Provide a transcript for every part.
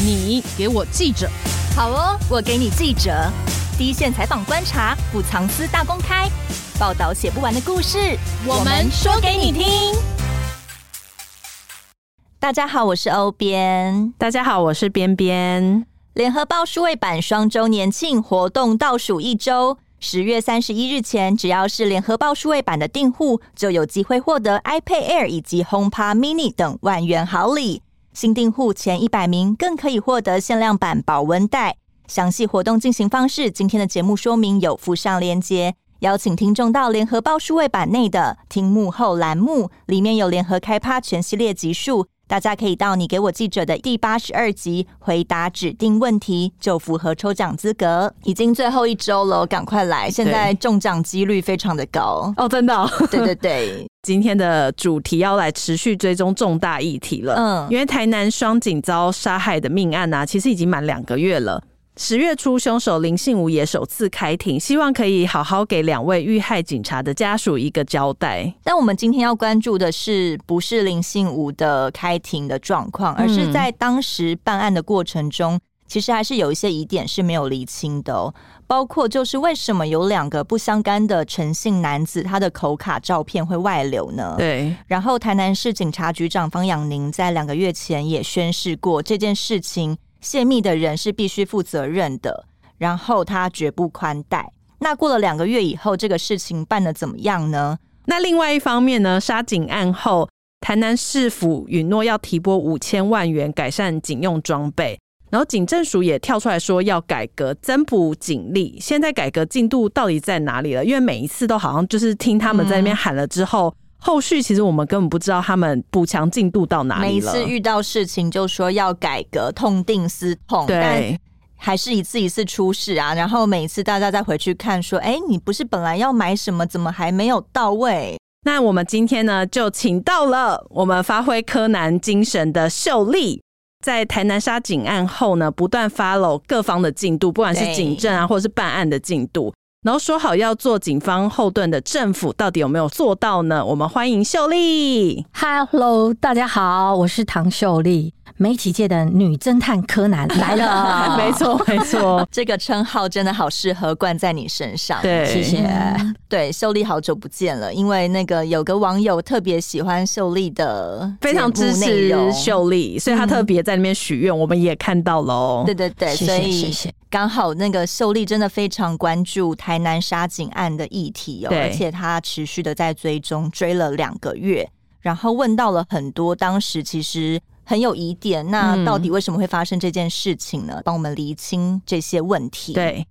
你给我记者，好哦，我给你记者，第一线采访观察，不藏私大公开，报道写不完的故事，我们说给你听。大家好，我是欧编。大家好，我是边边。联合报数位版双周年庆活动倒数一周，十月三十一日前，只要是联合报数位版的订户，就有机会获得 iPad Air 以及 HomePod Mini 等万元好礼。新订户前一百名更可以获得限量版保温袋。详细活动进行方式，今天的节目说明有附上链接，邀请听众到联合报数位版内的听幕后栏目，里面有联合开趴全系列集数。大家可以到你给我记者的第八十二集回答指定问题，就符合抽奖资格。已经最后一周了，赶快来！现在中奖几率非常的高哦，真的哦。对对对，今天的主题要来持续追踪重大议题了。嗯，因为台南双警遭杀害的命案啊，其实已经满两个月了。十月初，凶手林信武也首次开庭，希望可以好好给两位遇害警察的家属一个交代。但我们今天要关注的是，不是林信武的开庭的状况，而是在当时办案的过程中，嗯、其实还是有一些疑点是没有厘清的哦。包括就是为什么有两个不相干的陈姓男子，他的口卡照片会外流呢？对。然后，台南市警察局长方养宁在两个月前也宣示过这件事情。泄密的人是必须负责任的，然后他绝不宽待。那过了两个月以后，这个事情办得怎么样呢？那另外一方面呢？杀警案后，台南市府允诺要提拨五千万元改善警用装备，然后警政署也跳出来说要改革增补警力。现在改革进度到底在哪里了？因为每一次都好像就是听他们在那边喊了之后。嗯后续其实我们根本不知道他们补强进度到哪里了。每次遇到事情就说要改革，痛定思痛，对，但还是一次一次出事啊。然后每一次大家再回去看，说：“哎，你不是本来要买什么，怎么还没有到位？”那我们今天呢，就请到了我们发挥柯南精神的秀丽，在台南杀警案后呢，不断 follow 各方的进度，不管是警政啊，或者是办案的进度。然后说好要做警方后盾的政府，到底有没有做到呢？我们欢迎秀丽。Hello，大家好，我是唐秀丽。媒体界的女侦探柯南来了，没错 没错，这个称号真的好适合冠在你身上。对，谢谢。对，秀丽好久不见了，因为那个有个网友特别喜欢秀丽的，非常支持秀丽，所以他特别在那边许愿，嗯、我们也看到了哦。对对对，所以刚好那个秀丽真的非常关注台南杀警案的议题哦，而且她持续的在追踪，追了两个月，然后问到了很多当时其实。很有疑点，那到底为什么会发生这件事情呢？帮、嗯、我们厘清这些问题。对，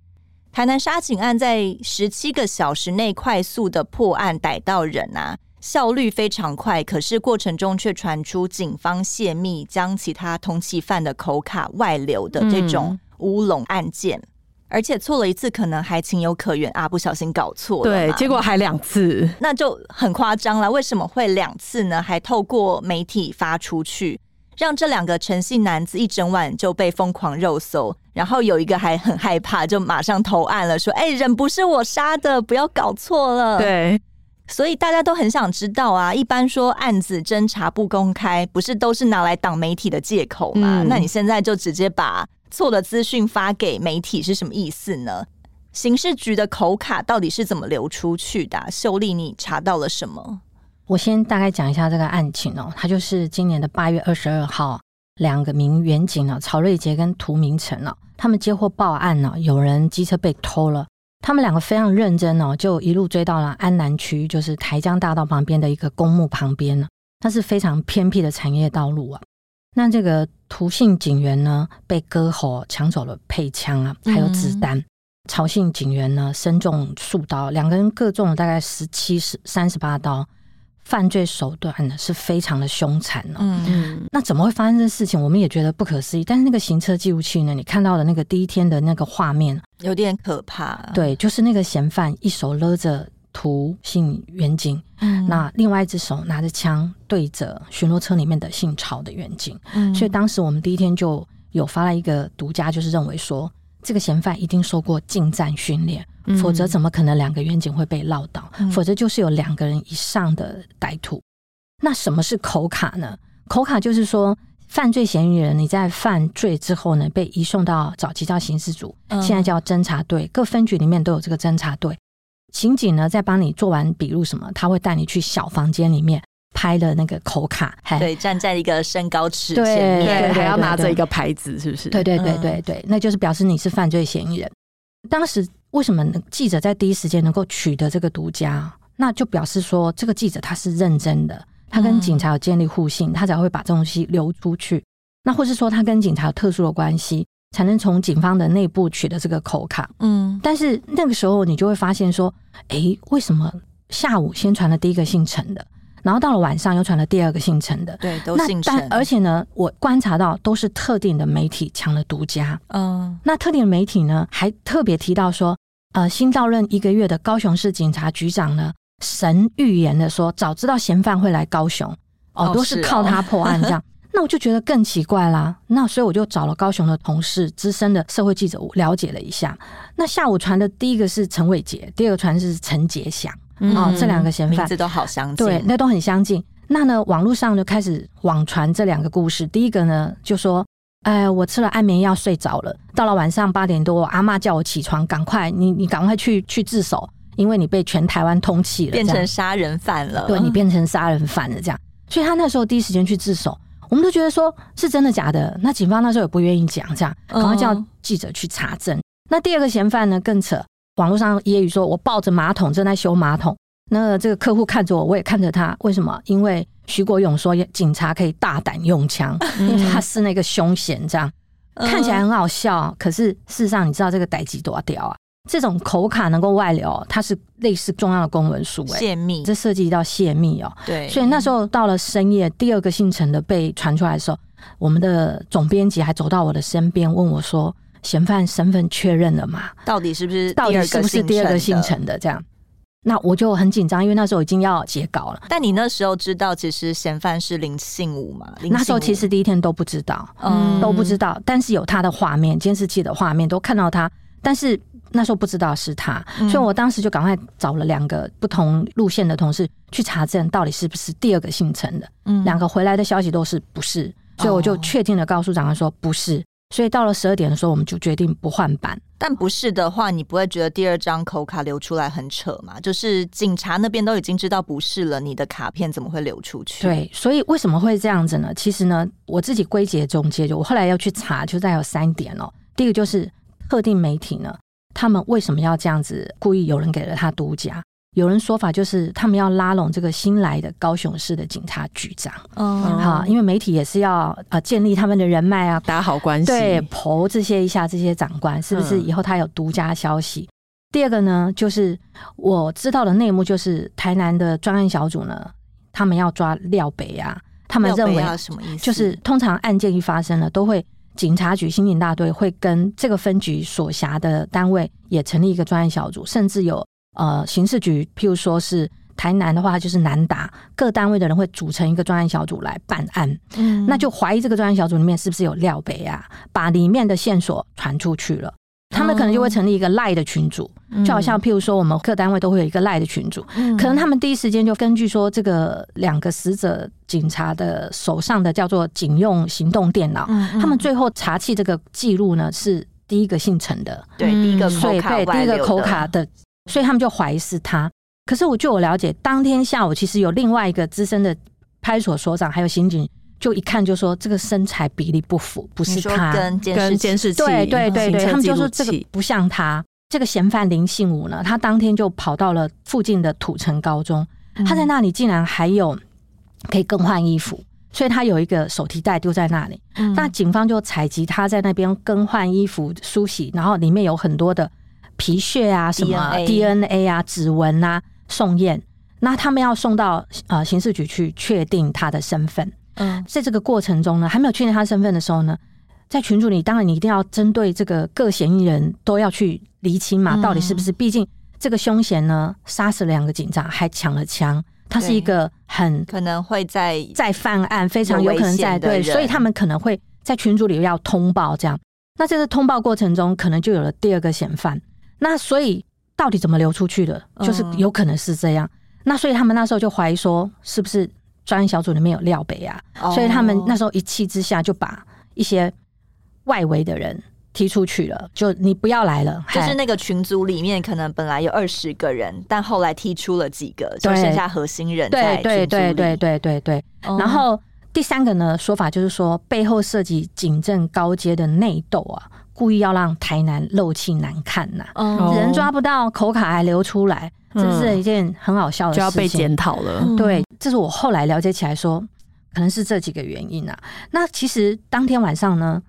台南杀警案在十七个小时内快速的破案逮到人啊，效率非常快。可是过程中却传出警方泄密，将其他通缉犯的口卡外流的这种乌龙案件，嗯、而且错了一次可能还情有可原啊，不小心搞错了，对，结果还两次，那就很夸张了。为什么会两次呢？还透过媒体发出去。让这两个诚信男子一整晚就被疯狂肉搜，然后有一个还很害怕，就马上投案了，说：“哎，人不是我杀的，不要搞错了。”对，所以大家都很想知道啊。一般说案子侦查不公开，不是都是拿来挡媒体的借口吗？嗯、那你现在就直接把错的资讯发给媒体，是什么意思呢？刑事局的口卡到底是怎么流出去的？秀丽，你查到了什么？我先大概讲一下这个案情哦，他就是今年的八月二十二号，两个名员警呢，曹瑞杰跟涂明成呢，他们接获报案呢，有人机车被偷了，他们两个非常认真哦，就一路追到了安南区，就是台江大道旁边的一个公墓旁边呢，那是非常偏僻的产业道路啊。那这个涂姓警员呢，被割喉抢走了配枪啊，还有子弹；曹姓警员呢，身中数刀，两个人各中了大概十七、十三十八刀。犯罪手段呢是非常的凶残哦。嗯，那怎么会发生这事情？我们也觉得不可思议。但是那个行车记录器呢，你看到的那个第一天的那个画面有点可怕。对，就是那个嫌犯一手勒着涂姓远景，嗯，那另外一只手拿着枪对着巡逻车里面的姓曹的远景。嗯，所以当时我们第一天就有发了一个独家，就是认为说这个嫌犯一定受过近战训练。否则怎么可能两个员警会被撂倒？嗯、否则就是有两个人以上的歹徒。那什么是口卡呢？口卡就是说，犯罪嫌疑人你在犯罪之后呢，被移送到早期叫刑事组，嗯、现在叫侦查队，各分局里面都有这个侦查队。刑警呢，在帮你做完笔录什么，他会带你去小房间里面拍的那个口卡，对，站在一个身高尺前面，对，还要拿着一个牌子，是不是？对对对对对，那就是表示你是犯罪嫌疑人。当时为什么记者在第一时间能够取得这个独家？那就表示说，这个记者他是认真的，他跟警察有建立互信，他才会把这东西流出去。那或是说，他跟警察有特殊的关系，才能从警方的内部取得这个口卡。嗯，但是那个时候你就会发现说，诶，为什么下午先传的第一个姓陈的，然后到了晚上又传了第二个姓陈的？对，都姓陈。而且呢，我观察到都是特定的媒体抢了独家。嗯，那特定的媒体呢，还特别提到说，呃，新到任一个月的高雄市警察局长呢。神预言的说，早知道嫌犯会来高雄，哦，都是靠他破案这样。那我就觉得更奇怪啦。那所以我就找了高雄的同事，资深的社会记者，了解了一下。那下午传的第一个是陈伟杰，第二个传是陈杰祥，嗯、哦，这两个嫌犯名字都好相近，对，那都很相近。那呢，网络上就开始网传这两个故事。第一个呢，就说，哎，我吃了安眠药睡着了，到了晚上八点多，我阿嬷叫我起床，赶快，你你赶快去去自首。因为你被全台湾通缉了，变成杀人犯了。对，你变成杀人犯了，这样。所以他那时候第一时间去自首，我们都觉得说是真的假的。那警方那时候也不愿意讲，这样，赶快叫记者去查证。那第二个嫌犯呢更扯，网络上揶揄说我抱着马桶正在修马桶，那这个客户看着我，我也看着他。为什么？因为徐国勇说警察可以大胆用枪，因为他是那个凶险，这样看起来很好笑。可是事实上，你知道这个代志多屌啊？这种口卡能够外流，它是类似重要的公文书，哎，泄密，这涉及到泄密哦。对，所以那时候到了深夜，第二个姓陈的被传出来的时候，我们的总编辑还走到我的身边，问我说：“嫌犯身份确认了吗？到底是不是？到底是不是第二个姓陈的？”这样，那我就很紧张，因为那时候已经要截稿了。但你那时候知道，其实嫌犯是林信武嘛？那时候其实第一天都不知道，嗯，都不知道。但是有他的画面，监视器的画面都看到他，但是。那时候不知道是他，所以我当时就赶快找了两个不同路线的同事去查证，到底是不是第二个姓陈的。嗯，两个回来的消息都是不是，所以我就确定的告诉长官说不是。所以到了十二点的时候，我们就决定不换班。但不是的话，你不会觉得第二张口卡流出来很扯吗？就是警察那边都已经知道不是了，你的卡片怎么会流出去？对，所以为什么会这样子呢？其实呢，我自己归结总结，就我后来要去查，就再有三点哦。第一个就是特定媒体呢。他们为什么要这样子？故意有人给了他独家，有人说法就是他们要拉拢这个新来的高雄市的警察局长，嗯，好，因为媒体也是要呃建立他们的人脉啊，打好关系，对，剖这些一下这些长官是不是以后他有独家消息？嗯、第二个呢，就是我知道的内幕就是台南的专案小组呢，他们要抓廖北啊，他们认为什么意思？就是通常案件一发生了，都会。警察局刑警大队会跟这个分局所辖的单位也成立一个专案小组，甚至有呃刑事局，譬如说是台南的话，就是南达各单位的人会组成一个专案小组来办案。嗯，那就怀疑这个专案小组里面是不是有廖北啊，把里面的线索传出去了。他们可能就会成立一个赖的群组，就好像譬如说我们各单位都会有一个赖的群组，可能他们第一时间就根据说这个两个死者警察的手上的叫做警用行动电脑，他们最后查起这个记录呢是第一个姓陈的，对，第一个口卡，对，第一个口卡的，所以他们就怀疑是他。可是我据我了解，当天下午其实有另外一个资深的派出所所长还有刑警。就一看就说这个身材比例不符，不是他跟监视器，对对对对，他们就说这个不像他。这个嫌犯林信武呢，他当天就跑到了附近的土城高中，他在那里竟然还有可以更换衣服，所以他有一个手提袋丢在那里。那警方就采集他在那边更换衣服、梳洗，然后里面有很多的皮屑啊、什么 DNA 啊、指纹啊，送验。那他们要送到呃刑事局去确定他的身份。嗯，在这个过程中呢，还没有确定他身份的时候呢，在群组里，当然你一定要针对这个各嫌疑人都要去厘清嘛，到底是不是？毕竟这个凶嫌呢，杀死了两个警察，还抢了枪，他是一个很可能会在在犯案，非常有可能在对，所以他们可能会在群组里要通报这样。那这个通报过程中，可能就有了第二个嫌犯。那所以到底怎么流出去的？就是有可能是这样。那所以他们那时候就怀疑说，是不是？专案小组里面有廖北啊，哦、所以他们那时候一气之下就把一些外围的人踢出去了，就你不要来了。就是那个群组里面可能本来有二十个人，但后来踢出了几个，就剩下核心人在群组里。对对对对对对然后第三个呢说法就是说，背后涉及警政高阶的内斗啊，故意要让台南漏气难看呐、啊，哦、人抓不到，口卡还流出来。这是一件很好笑的事情，就要被检讨了。对，这是我后来了解起来说，可能是这几个原因啊。那其实当天晚上呢，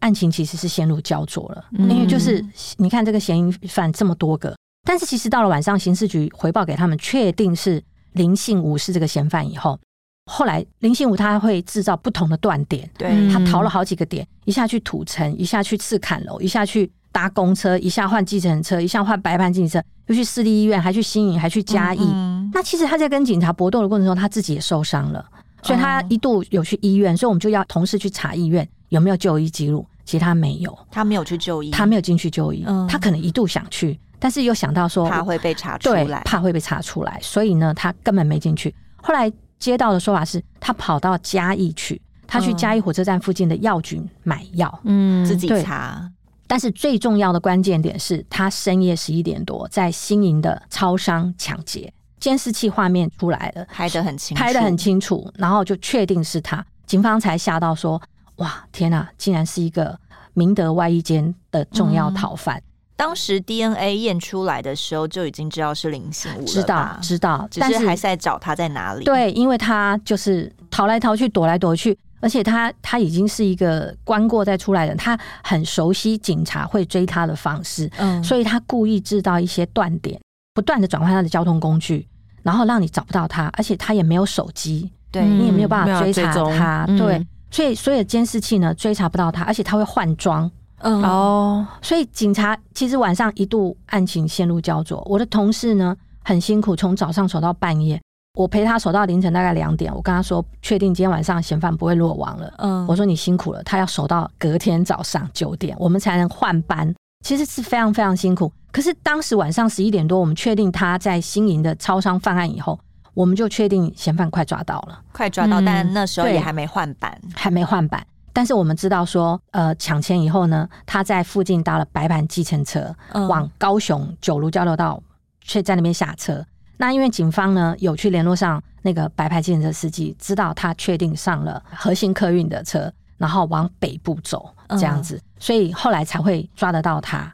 案情其实是陷入焦灼了，因为就是你看这个嫌疑犯这么多个，但是其实到了晚上，刑事局回报给他们，确定是林姓武是这个嫌犯以后，后来林信武他会制造不同的断点，对，他逃了好几个点，一下去土城，一下去赤坎楼，一下去。搭公车，一下换计程车，一下换白牌计程车，又去私立医院，还去新营，还去嘉义。嗯嗯，那其实他在跟警察搏斗的过程中，他自己也受伤了，所以他一度有去医院，所以我们就要同事去查医院有没有就医记录。其实他没有，他没有去就医，他没有进去就医。嗯、他可能一度想去，但是又想到说怕会被查出来，怕会被查出来，所以呢，他根本没进去。后来接到的说法是，他跑到嘉义去，他去嘉义火车站附近的药局买药，嗯，自己查。但是最重要的关键点是他深夜十一点多在新营的超商抢劫，监视器画面出来了，拍得很清楚，拍得很清楚，然后就确定是他，警方才吓到说：“哇，天哪，竟然是一个明德外衣间的重要逃犯。嗯”当时 DNA 验出来的时候就已经知道是林信武了，知道知道，只是还是在找他在哪里。对，因为他就是逃来逃去，躲来躲去。而且他他已经是一个关过再出来的人，他很熟悉警察会追他的方式，嗯，所以他故意制造一些断点，不断的转换他的交通工具，然后让你找不到他，而且他也没有手机，对，你也没有办法追查他，对，所以所有监视器呢追查不到他，而且他会换装，嗯哦，所以警察其实晚上一度案情陷入焦灼，我的同事呢很辛苦，从早上守到半夜。我陪他守到凌晨大概两点，我跟他说，确定今天晚上嫌犯不会落网了。嗯，我说你辛苦了，他要守到隔天早上九点，我们才能换班，其实是非常非常辛苦。可是当时晚上十一点多，我们确定他在新营的超商犯案以后，我们就确定嫌犯快抓到了，快抓到，嗯、但那时候也还没换班，还没换班。但是我们知道说，呃，抢钱以后呢，他在附近搭了白牌计程车，嗯、往高雄九如交流道，却在那边下车。那因为警方呢有去联络上那个白牌计程车司机，知道他确定上了核心客运的车，然后往北部走这样子，嗯、所以后来才会抓得到他。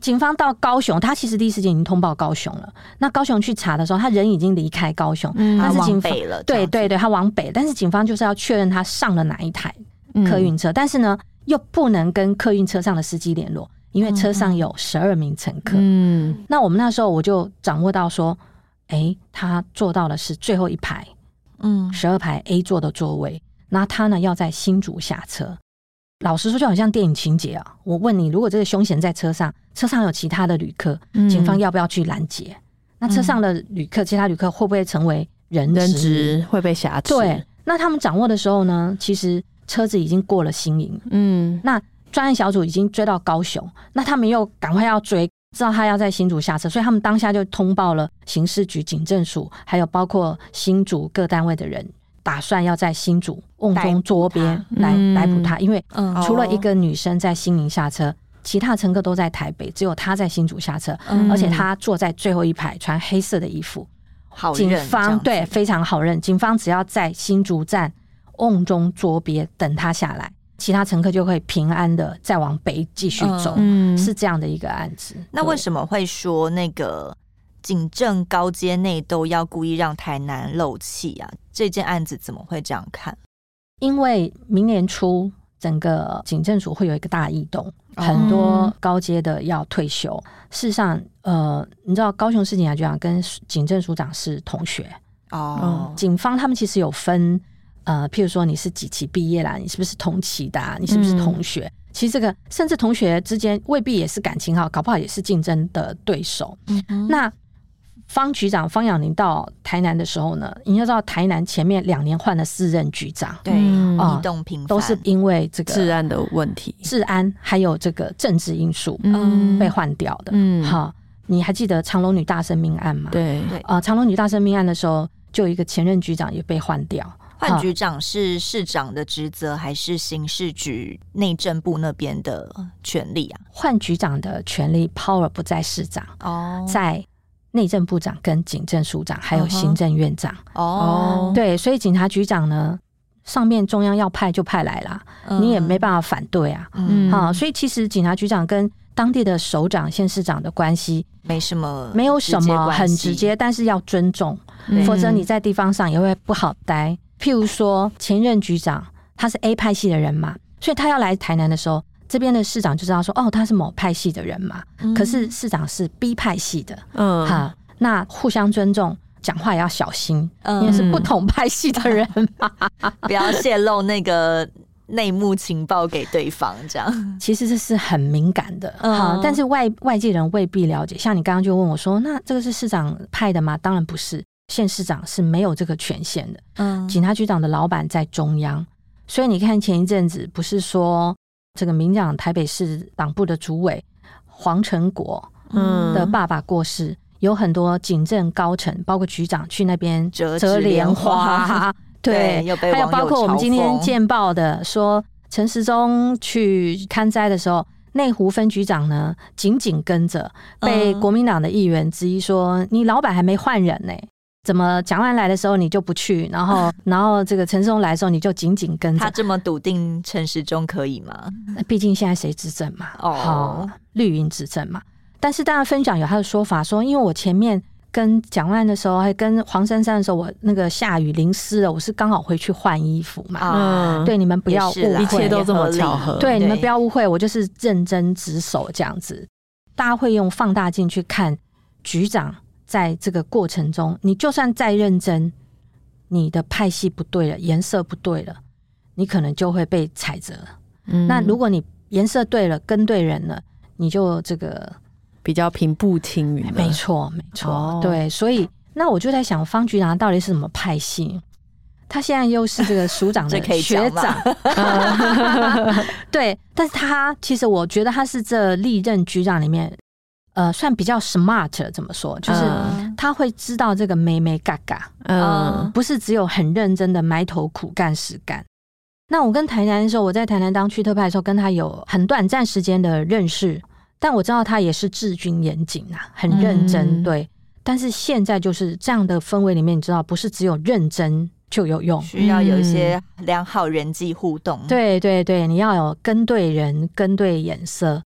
警方到高雄，他其实第一时间已经通报高雄了。那高雄去查的时候，他人已经离开高雄，嗯、但是警方往北了，对对对，他往北，但是警方就是要确认他上了哪一台客运车，嗯、但是呢又不能跟客运车上的司机联络，因为车上有十二名乘客。嗯，那我们那时候我就掌握到说。哎，他坐到的是最后一排，嗯，十二排 A 座的座位。那他呢要在新竹下车。老实说，就好像电影情节啊。我问你，如果这个凶嫌在车上，车上有其他的旅客，嗯、警方要不要去拦截？那车上的旅客，其他旅客会不会成为人质？人质会被挟持？对。那他们掌握的时候呢，其实车子已经过了新营，嗯，那专案小组已经追到高雄，那他们又赶快要追。知道他要在新竹下车，所以他们当下就通报了刑事局、警政署，还有包括新竹各单位的人，打算要在新竹瓮中捉鳖来逮捕他。因为除了一个女生在新营下车，其他乘客都在台北，只有他在新竹下车，而且他坐在最后一排，穿黑色的衣服，好方对非常好认，警方只要在新竹站瓮中捉鳖，等他下来。其他乘客就会平安的再往北继续走，嗯、是这样的一个案子。那为什么会说那个警政高阶内斗要故意让台南漏气啊？这件案子怎么会这样看？因为明年初整个警政署会有一个大异动，很多高阶的要退休。嗯、事实上，呃，你知道高雄市警察局长跟警政署长是同学哦、嗯，警方他们其实有分。呃，譬如说你是几期毕业啦？你是不是同期的啊？你是不是同学？嗯、其实这个甚至同学之间未必也是感情好，搞不好也是竞争的对手。那方局长方养宁到台南的时候呢，你要知道台南前面两年换了四任局长，对，异动频繁，都是因为这个治安的问题，治安还有这个政治因素，嗯，被换掉的。嗯，好，你还记得长隆女大生命案吗？对，啊、呃，长隆女大生命案的时候。就有一个前任局长也被换掉。换局长是市长的职责，还是刑事局内政部那边的权利啊？换局长的权利 power 不在市长哦，在内政部长跟警政署长还有行政院长哦。对，所以警察局长呢，上面中央要派就派来了，嗯、你也没办法反对啊。嗯，好，所以其实警察局长跟当地的首长、县市长的关系没什么，没有什么很直接，但是要尊重，嗯、否则你在地方上也会不好待。譬如说，前任局长他是 A 派系的人嘛，所以他要来台南的时候，这边的市长就知道说，哦，他是某派系的人嘛。嗯、可是市长是 B 派系的，嗯，哈，那互相尊重，讲话也要小心，嗯、因为是不同派系的人嘛，不要泄露那个内幕情报给对方。这样其实这是很敏感的，好、嗯，但是外外界人未必了解。像你刚刚就问我说，那这个是市长派的吗？当然不是。县市长是没有这个权限的，嗯，警察局长的老板在中央，所以你看前一阵子不是说这个民进党台北市党部的主委黄成国，嗯，的爸爸过世，嗯、有很多警政高层，包括局长去那边折折莲花，对，对还有包括我们今天见报的说陈时中去看灾的时候，内湖分局长呢紧紧跟着，被国民党的议员质疑说、嗯、你老板还没换人呢、欸。怎么蒋万来的时候你就不去，然后 然后这个陈世忠来的时候你就紧紧跟着？他这么笃定陈时中可以吗？毕竟现在谁执政嘛？哦，绿营执政嘛。但是大家分享有他的说法，说因为我前面跟蒋万的时候，还跟黄珊珊的时候，我那个下雨淋湿了，我是刚好回去换衣服嘛。嗯，对，你们不要误会，一切都这么巧合。对，你们不要误会，我就是认真值守这样子。大家会用放大镜去看局长。在这个过程中，你就算再认真，你的派系不对了，颜色不对了，你可能就会被踩着。嗯，那如果你颜色对了，跟对人了，你就这个比较平步青云。没错，没错，哦、对。所以，那我就在想，方局长到底是什么派系？他现在又是这个署长的 学长，对。但是他其实，我觉得他是这历任局长里面。呃，算比较 smart，怎么说？就是他会知道这个眉眉角角，嗯，不是只有很认真的埋头苦干实干。那我跟台南的时候，我在台南当区特派的时候，跟他有很短暂时间的认识，但我知道他也是治军严谨啊，很认真。嗯、对，但是现在就是这样的氛围里面，你知道，不是只有认真就有用，需要有一些良好人际互动。嗯、对对对，你要有跟对人，跟对眼色。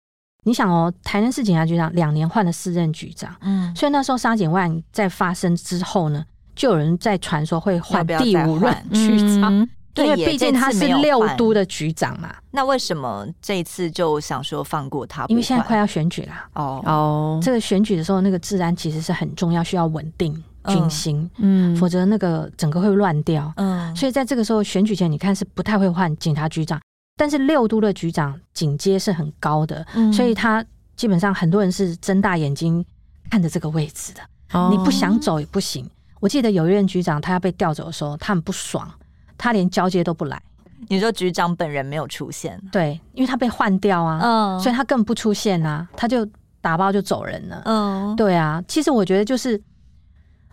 你想哦，台南市警察局长两年换了四任局长，嗯，所以那时候杀警案在发生之后呢，就有人在传说会换第五任局长，嗯、因为毕竟他是六都的局长嘛。那为什么这一次就想说放过他？因为现在快要选举啦。哦。哦，这个选举的时候，那个治安其实是很重要，需要稳定军心，嗯，否则那个整个会乱掉，嗯，所以在这个时候选举前，你看是不太会换警察局长。但是六都的局长警阶是很高的，嗯、所以他基本上很多人是睁大眼睛看着这个位置的。哦、你不想走也不行。我记得有一任局长他要被调走的时候，他很不爽，他连交接都不来。你说局长本人没有出现？对，因为他被换掉啊，嗯、所以他更不出现啊，他就打包就走人了。嗯，对啊，其实我觉得就是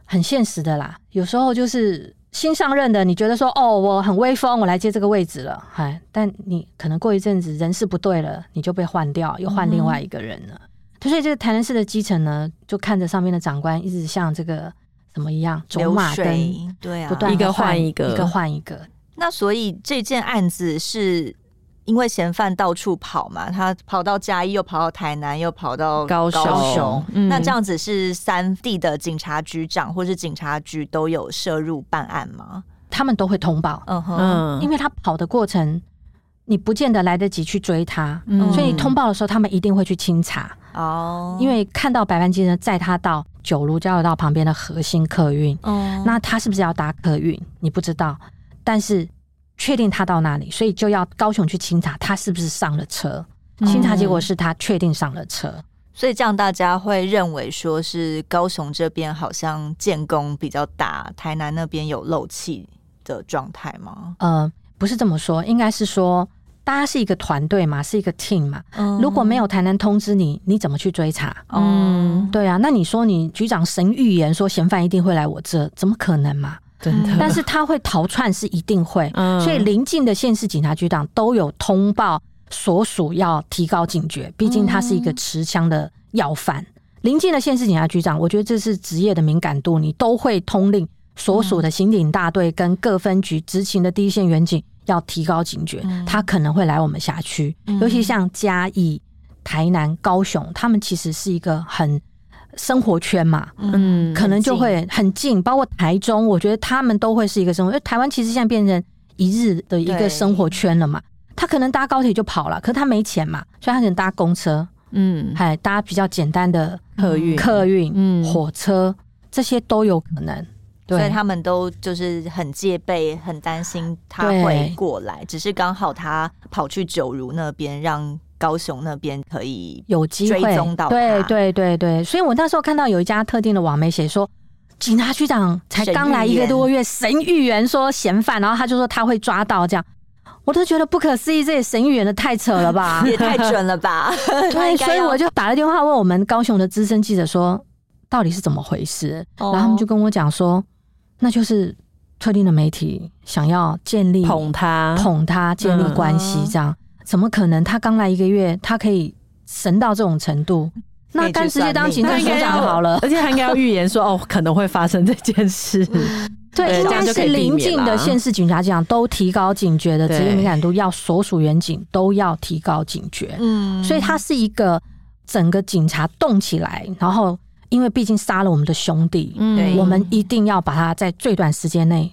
很现实的啦，有时候就是。新上任的，你觉得说哦，我很威风，我来接这个位置了，哎！但你可能过一阵子人事不对了，你就被换掉，又换另外一个人了。嗯、所以这个台南市的基层呢，就看着上面的长官一直像这个什么一样走马灯，对啊，不断一个换一个，一个换一个。那所以这件案子是。因为嫌犯到处跑嘛，他跑到嘉义，又跑到台南，又跑到高雄。高雄嗯、那这样子是三地的警察局长或是警察局都有涉入办案吗？他们都会通报。嗯哼，因为他跑的过程，你不见得来得及去追他，嗯、所以你通报的时候，他们一定会去清查。哦，因为看到百万机呢载他到九如交流道旁边的核心客运。哦，那他是不是要搭客运？你不知道，但是。确定他到那里，所以就要高雄去清查他是不是上了车。清查结果是他确定上了车，嗯，所以这样大家会认为说是高雄这边好像建工比较大，台南那边有漏气的状态吗？呃，不是这么说，应该是说大家是一个团队嘛，是一个 team 嘛。嗯、如果没有台南通知你，你怎么去追查？嗯，对啊，那你说你局长神预言说嫌犯一定会来我这，怎么可能嘛？真的，但是他会逃窜是一定会，嗯、所以邻近的县市警察局长都有通报所属要提高警觉，毕竟他是一个持枪的要犯。邻、嗯、近的县市警察局长，我觉得这是职业的敏感度，你都会通令所属的刑警大队跟各分局执勤的第一线员警要提高警觉，嗯、他可能会来我们辖区，嗯、尤其像嘉义、台南、高雄，他们其实是一个很。生活圈嘛，嗯，可能就会很近，包括台中，我觉得他们都会是一个生活。因为台湾其实现在变成一日的一个生活圈了嘛，他可能搭高铁就跑了，可是他没钱嘛，所以他可能搭公车，嗯，还搭比较简单的客运、客运、嗯，火车这些都有可能。对，所以他们都就是很戒备，很担心他会过来，只是刚好他跑去九如那边让。高雄那边可以有机会。追踪到，对对对对，所以我那时候看到有一家特定的网媒写说，警察局长才刚来一个多月，神预言说嫌犯，然后他就说他会抓到，这样。我都觉得不可思议，这也神预言的太扯了吧，也太准了吧？对，所以我就打了电话问我们高雄的资深记者说，到底是怎么回事？然后他们就跟我讲说，那就是特定的媒体想要建立捧他。捧他建立关系这样。怎么可能？他刚来一个月，他可以神到这种程度？那干直接当警察局长好了，而且他应该要预言说哦，可能会发生这件事。对，应该是邻近的县市警察局长都提高警觉的职业敏感度，要所属员警都要提高警觉。嗯，所以他是一个整个警察动起来，然后因为毕竟杀了我们的兄弟，嗯，我们一定要把他在最短时间内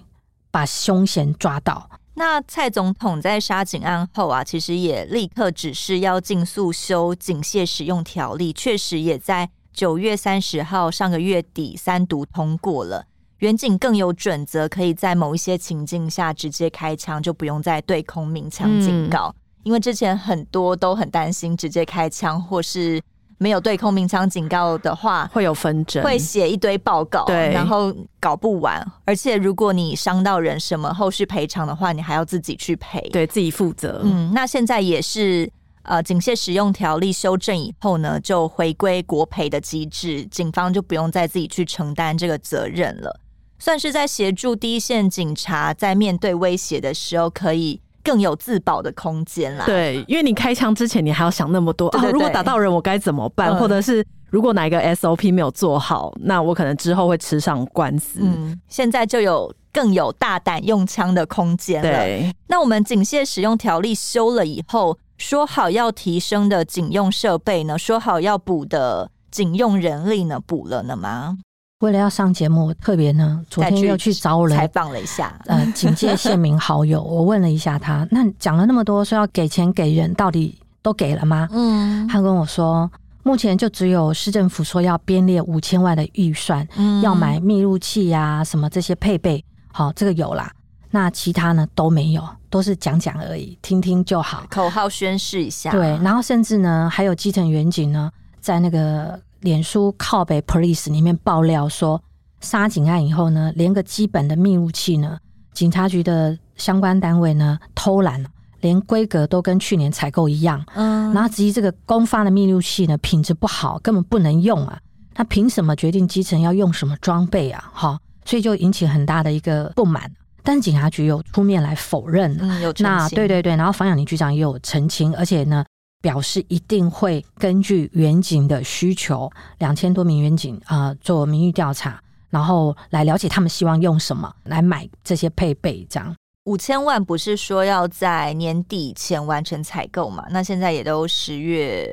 把凶嫌抓到。那蔡总统在杀警案后啊，其实也立刻指示要尽速修警械使用条例，确实也在九月三十号上个月底三读通过了。远警更有准则，可以在某一些情境下直接开枪，就不用再对空鸣枪警告。嗯、因为之前很多都很担心直接开枪或是。没有对空鸣枪警告的话，会有纷争，会写一堆报告，对，然后搞不完。而且如果你伤到人，什么后续赔偿的话，你还要自己去赔，对自己负责。嗯，那现在也是呃，警械使用条例修正以后呢，就回归国赔的机制，警方就不用再自己去承担这个责任了，算是在协助第一线警察在面对威胁的时候可以。更有自保的空间啦。对，因为你开枪之前，你还要想那么多。啊，如果打到人，我该怎么办？嗯、或者是如果哪一个 SOP 没有做好，那我可能之后会吃上官司。嗯，现在就有更有大胆用枪的空间了。对，那我们警械使用条例修了以后，说好要提升的警用设备呢？说好要补的警用人力呢？补了呢吗？为了要上节目，特别呢，昨天又去找我采访了一下，呃，警戒县民好友，我问了一下他，那讲了那么多，说要给钱给人，到底都给了吗？嗯，他跟我说，目前就只有市政府说要编列五千万的预算，嗯，要买密录器呀，什么这些配备，好，这个有啦，那其他呢都没有，都是讲讲而已，听听就好，口号宣誓一下，对，然后甚至呢，还有基层员警呢，在那个。脸书靠北 Police 里面爆料说，杀警案以后呢，连个基本的密录器呢，警察局的相关单位呢偷懒了，连规格都跟去年采购一样。嗯，然后至于这个公发的密录器呢，品质不好，根本不能用啊。他凭什么决定基层要用什么装备啊？哈，所以就引起很大的一个不满。但是警察局有出面来否认。嗯，有。那对对对，然后房养林局长也有澄清，而且呢。表示一定会根据远景的需求，两千多名远景啊、呃、做民意调查，然后来了解他们希望用什么来买这些配备。这样五千万不是说要在年底前完成采购嘛？那现在也都十月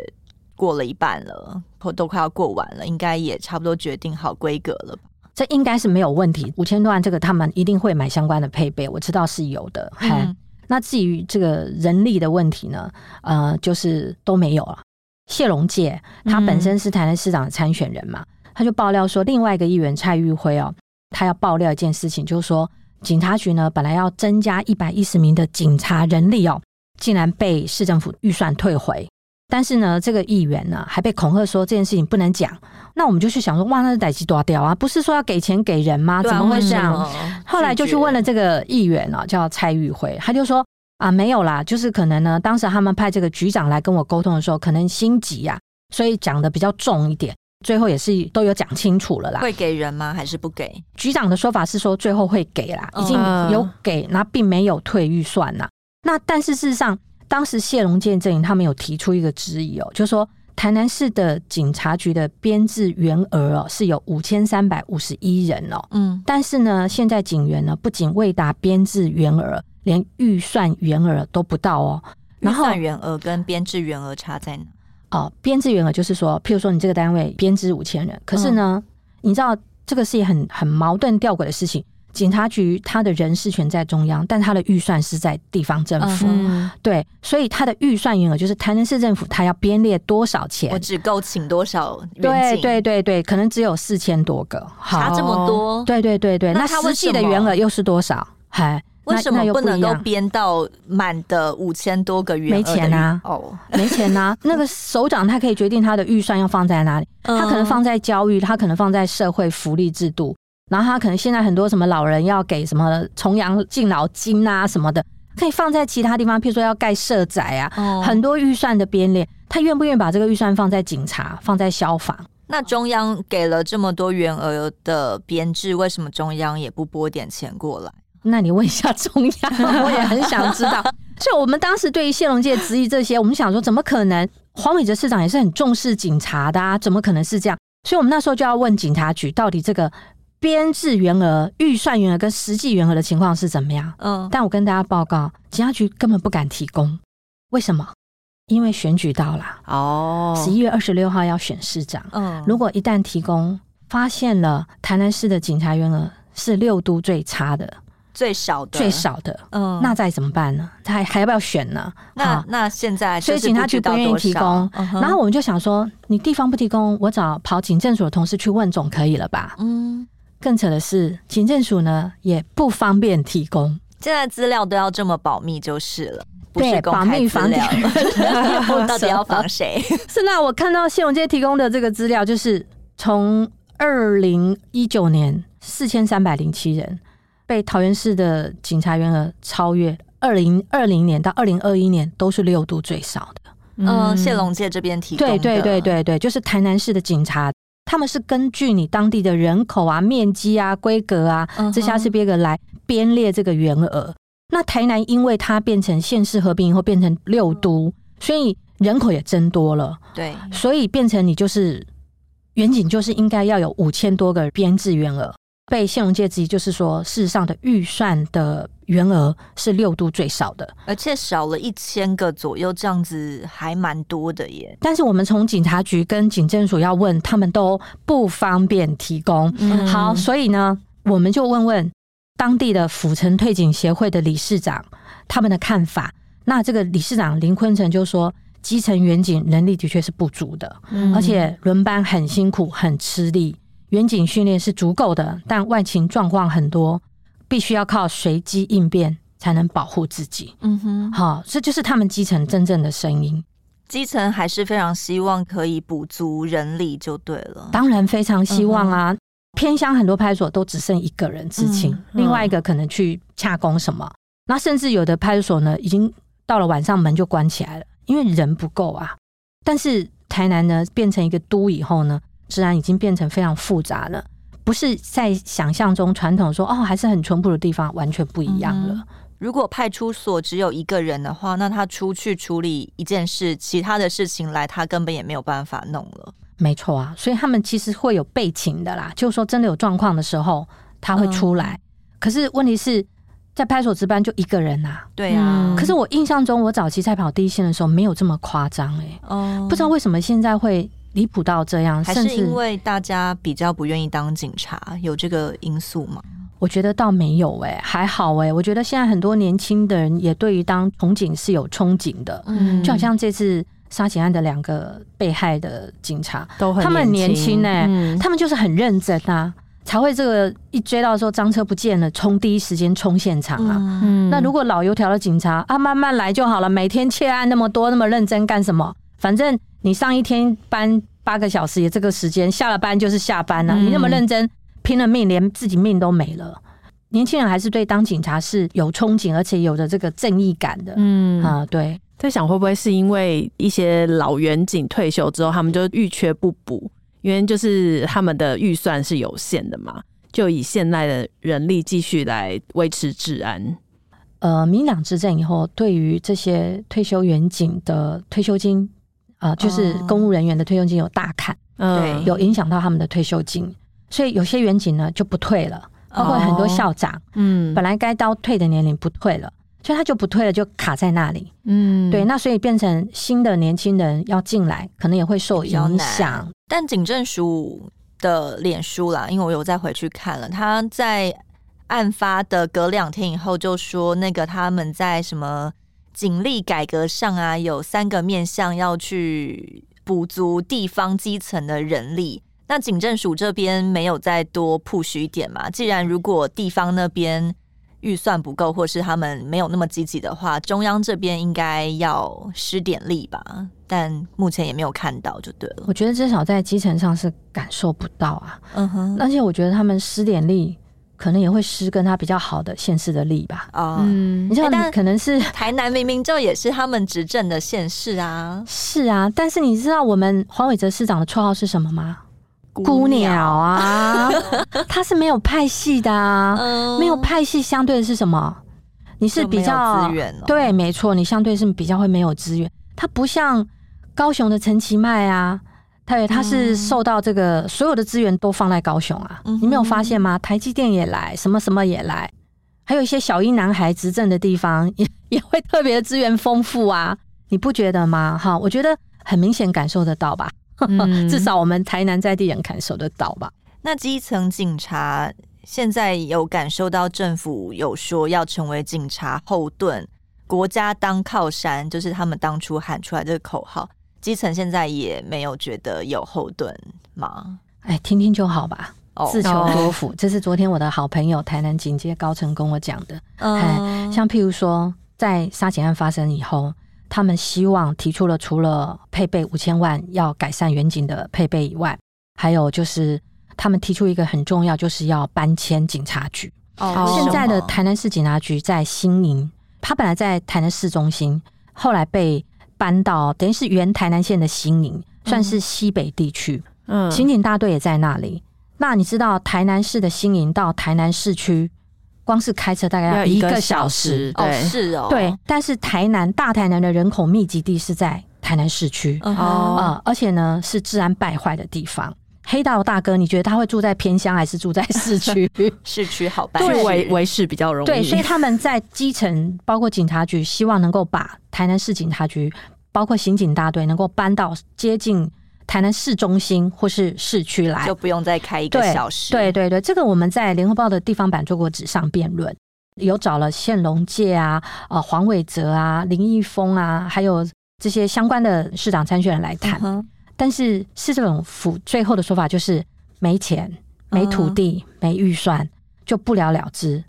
过了一半了，或都快要过完了，应该也差不多决定好规格了吧？这应该是没有问题。五千多万这个他们一定会买相关的配备，我知道是有的。嗯那至于这个人力的问题呢，呃，就是都没有了。谢龙介他本身是台南市长的参选人嘛，嗯、他就爆料说，另外一个议员蔡玉辉哦，他要爆料一件事情，就是说警察局呢本来要增加一百一十名的警察人力哦，竟然被市政府预算退回。但是呢，这个议员呢还被恐吓说这件事情不能讲。那我们就去想说，哇，那是代志大条啊，不是说要给钱给人吗？怎么会这样？后来就去问了这个议员啊，叫蔡玉辉，他就说啊，没有啦，就是可能呢，当时他们派这个局长来跟我沟通的时候，可能心急呀、啊，所以讲的比较重一点。最后也是都有讲清楚了啦。会给人吗？还是不给？局长的说法是说最后会给啦，已经有给，那并没有退预算呐。那但是事实上，当时谢龙健阵营他们有提出一个质疑哦，就是说台南市的警察局的编制员额哦是有五千三百五十一人哦，嗯，但是呢，现在警员呢不仅未达编制员额，连预算员额都不到哦。预算员额跟编制员额差在哪？哦，编制员额就是说，譬如说你这个单位编制五千人，可是呢，嗯、你知道这个是一很很矛盾吊诡的事情。警察局他的人事权在中央，但他的预算是在地方政府，嗯、对，所以他的预算余额就是台南市政府他要编列多少钱，我只够请多少。对对对对，可能只有四千多个，差这么多。对对对对，那实际的员额又是多少？嗨。为什么不能够编到满的五千多个员？没钱啊！哦，没钱啊！那个首长他可以决定他的预算要放在哪里，他可能放在教育，他可能放在社会福利制度，然后他可能现在很多什么老人要给什么重阳敬老金啊什么的，可以放在其他地方，譬如说要盖社宅啊，很多预算的编列，他愿不愿意把这个预算放在警察，放在消防？那中央给了这么多员额的编制，为什么中央也不拨点钱过来？那你问一下中央，我也很想知道。所以，我们当时对于谢龙介质疑这些，我们想说，怎么可能？黄伟哲市长也是很重视警察的啊，怎么可能是这样？所以，我们那时候就要问警察局，到底这个编制员额、预算员额跟实际员额的情况是怎么样？嗯，但我跟大家报告，警察局根本不敢提供。为什么？因为选举到了哦，十一月二十六号要选市长。嗯，如果一旦提供，发现了台南市的警察员额是六都最差的。最少的，最少的，嗯，那再怎么办呢？他还还要不要选呢？那那现在，所以警察局不愿意提供，然后我们就想说，你地方不提供，我找跑警政署的同事去问总可以了吧？嗯，更扯的是，行政署呢也不方便提供，现在资料都要这么保密就是了，对，保密防点，到底要防谁？是那我看到谢永介提供的这个资料，就是从二零一九年四千三百零七人。被桃园市的警察员额超越，二零二零年到二零二一年都是六度最少的。嗯，谢龙介这边提供的，对对对对对，就是台南市的警察，他们是根据你当地的人口啊、面积啊、规格啊这些是别个来编列这个员额。那台南因为它变成县市合并以后变成六都，所以人口也增多了。对，所以变成你就是远景就是应该要有五千多个编制员额。被谢龙介质疑，就是说，事实上的预算的原额是六度最少的，而且少了一千个左右，这样子还蛮多的耶。但是我们从警察局跟警政署要问，他们都不方便提供。嗯、好，所以呢，我们就问问当地的府城退警协会的理事长他们的看法。那这个理事长林坤成就说，基层员警能力的确是不足的，嗯、而且轮班很辛苦，很吃力。员警训练是足够的，但外勤状况很多，必须要靠随机应变才能保护自己。嗯哼，好，这就是他们基层真正的声音。基层还是非常希望可以补足人力，就对了。当然非常希望啊！嗯、偏乡很多派出所都只剩一个人执勤，嗯嗯、另外一个可能去洽公什么。那甚至有的派出所呢，已经到了晚上门就关起来了，因为人不够啊。但是台南呢，变成一个都以后呢，治安已经变成非常复杂了，不是在想象中传统说哦，还是很淳朴的地方，完全不一样了。嗯、如果派出所只有一个人的话，那他出去处理一件事，其他的事情来他根本也没有办法弄了。没错啊，所以他们其实会有备勤的啦，就是说真的有状况的时候他会出来。嗯、可是问题是在派出所值班就一个人呐、啊，对啊。嗯、可是我印象中，我早期在跑第一线的时候没有这么夸张哎，哦，不知道为什么现在会。离谱到这样，还是因为大家比较不愿意当警察，有这个因素吗？我觉得倒没有哎、欸，还好哎、欸。我觉得现在很多年轻的人也对于当从警是有憧憬的，嗯，就好像这次杀警案的两个被害的警察都很他们很年轻哎、欸，嗯、他们就是很认真啊，才会这个一追到说赃车不见了，冲第一时间冲现场啊。嗯，那如果老油条的警察啊，慢慢来就好了，每天窃案那么多，那么认真干什么？反正。你上一天班八个小时也这个时间，下了班就是下班了。嗯、你那么认真，拼了命，连自己命都没了。年轻人还是对当警察是有憧憬，而且有着这个正义感的。嗯啊，对。在想会不会是因为一些老员警退休之后，他们就欲缺不补，因为就是他们的预算是有限的嘛，就以现在的人力继续来维持治安。呃，民党执政以后，对于这些退休员警的退休金，啊、呃，就是公务人员的退休金有大砍，嗯、对，有影响到他们的退休金，所以有些员警呢就不退了。包括很多校长，嗯，本来该到退的年龄不退了，所以他就不退了，就卡在那里，嗯，对，那所以变成新的年轻人要进来，可能也会受影响。但警政署的脸书啦，因为我有再回去看了，他在案发的隔两天以后就说，那个他们在什么警力改革上啊，有三个面向要去补足地方基层的人力。那警政署这边没有再多 push 一点嘛？既然如果地方那边预算不够，或是他们没有那么积极的话，中央这边应该要施点力吧？但目前也没有看到，就对了。我觉得至少在基层上是感受不到啊。嗯哼，而且我觉得他们施点力，可能也会施跟他比较好的县市的力吧。啊、嗯，你知道，可能是、欸、台南明明就也是他们执政的县市啊。是啊，但是你知道我们黄伟哲市长的绰号是什么吗？孤鸟啊，他是没有派系的啊，嗯、没有派系相对的是什么？你是比较资源、喔，对，没错，你相对是比较会没有资源。他不像高雄的陈其迈啊，他他是受到这个所有的资源都放在高雄啊，嗯、你没有发现吗？台积电也来，什么什么也来，还有一些小英男孩执政的地方 也也会特别的资源丰富啊，你不觉得吗？哈，我觉得很明显感受得到吧。至少我们台南在地人感受得到吧？那基层警察现在有感受到政府有说要成为警察后盾，国家当靠山，就是他们当初喊出来这个口号。基层现在也没有觉得有后盾吗？哎，听听就好吧，自求多福。这是昨天我的好朋友台南警界高层跟我讲的。嗯，像譬如说，在杀警案发生以后。他们希望提出了除了配备五千万要改善远警的配备以外，还有就是他们提出一个很重要，就是要搬迁警察局。哦，现在的台南市警察局在新营，他本来在台南市中心，后来被搬到等于是原台南县的新营，算是西北地区。嗯，刑警大队也在那里。那你知道台南市的新营到台南市区？光是开车大概要一个小时，对，哦是哦，对。但是台南大台南的人口密集地是在台南市区，哦、呃，而且呢是治安败坏的地方。黑道大哥，你觉得他会住在偏乡还是住在市区？市区好办，对，维维市比较容易。对，所以他们在基层，包括警察局，希望能够把台南市警察局，包括刑警大队，能够搬到接近。台南市中心或是市区来，就不用再开一个小时。对对对，这个我们在联合报的地方版做过纸上辩论，有找了宪龙界啊、呃黄伟哲啊、林义峰啊，还有这些相关的市长参选人来谈。但是市政府最后的说法就是没钱、没土地、嗯、没预算，就不了了之。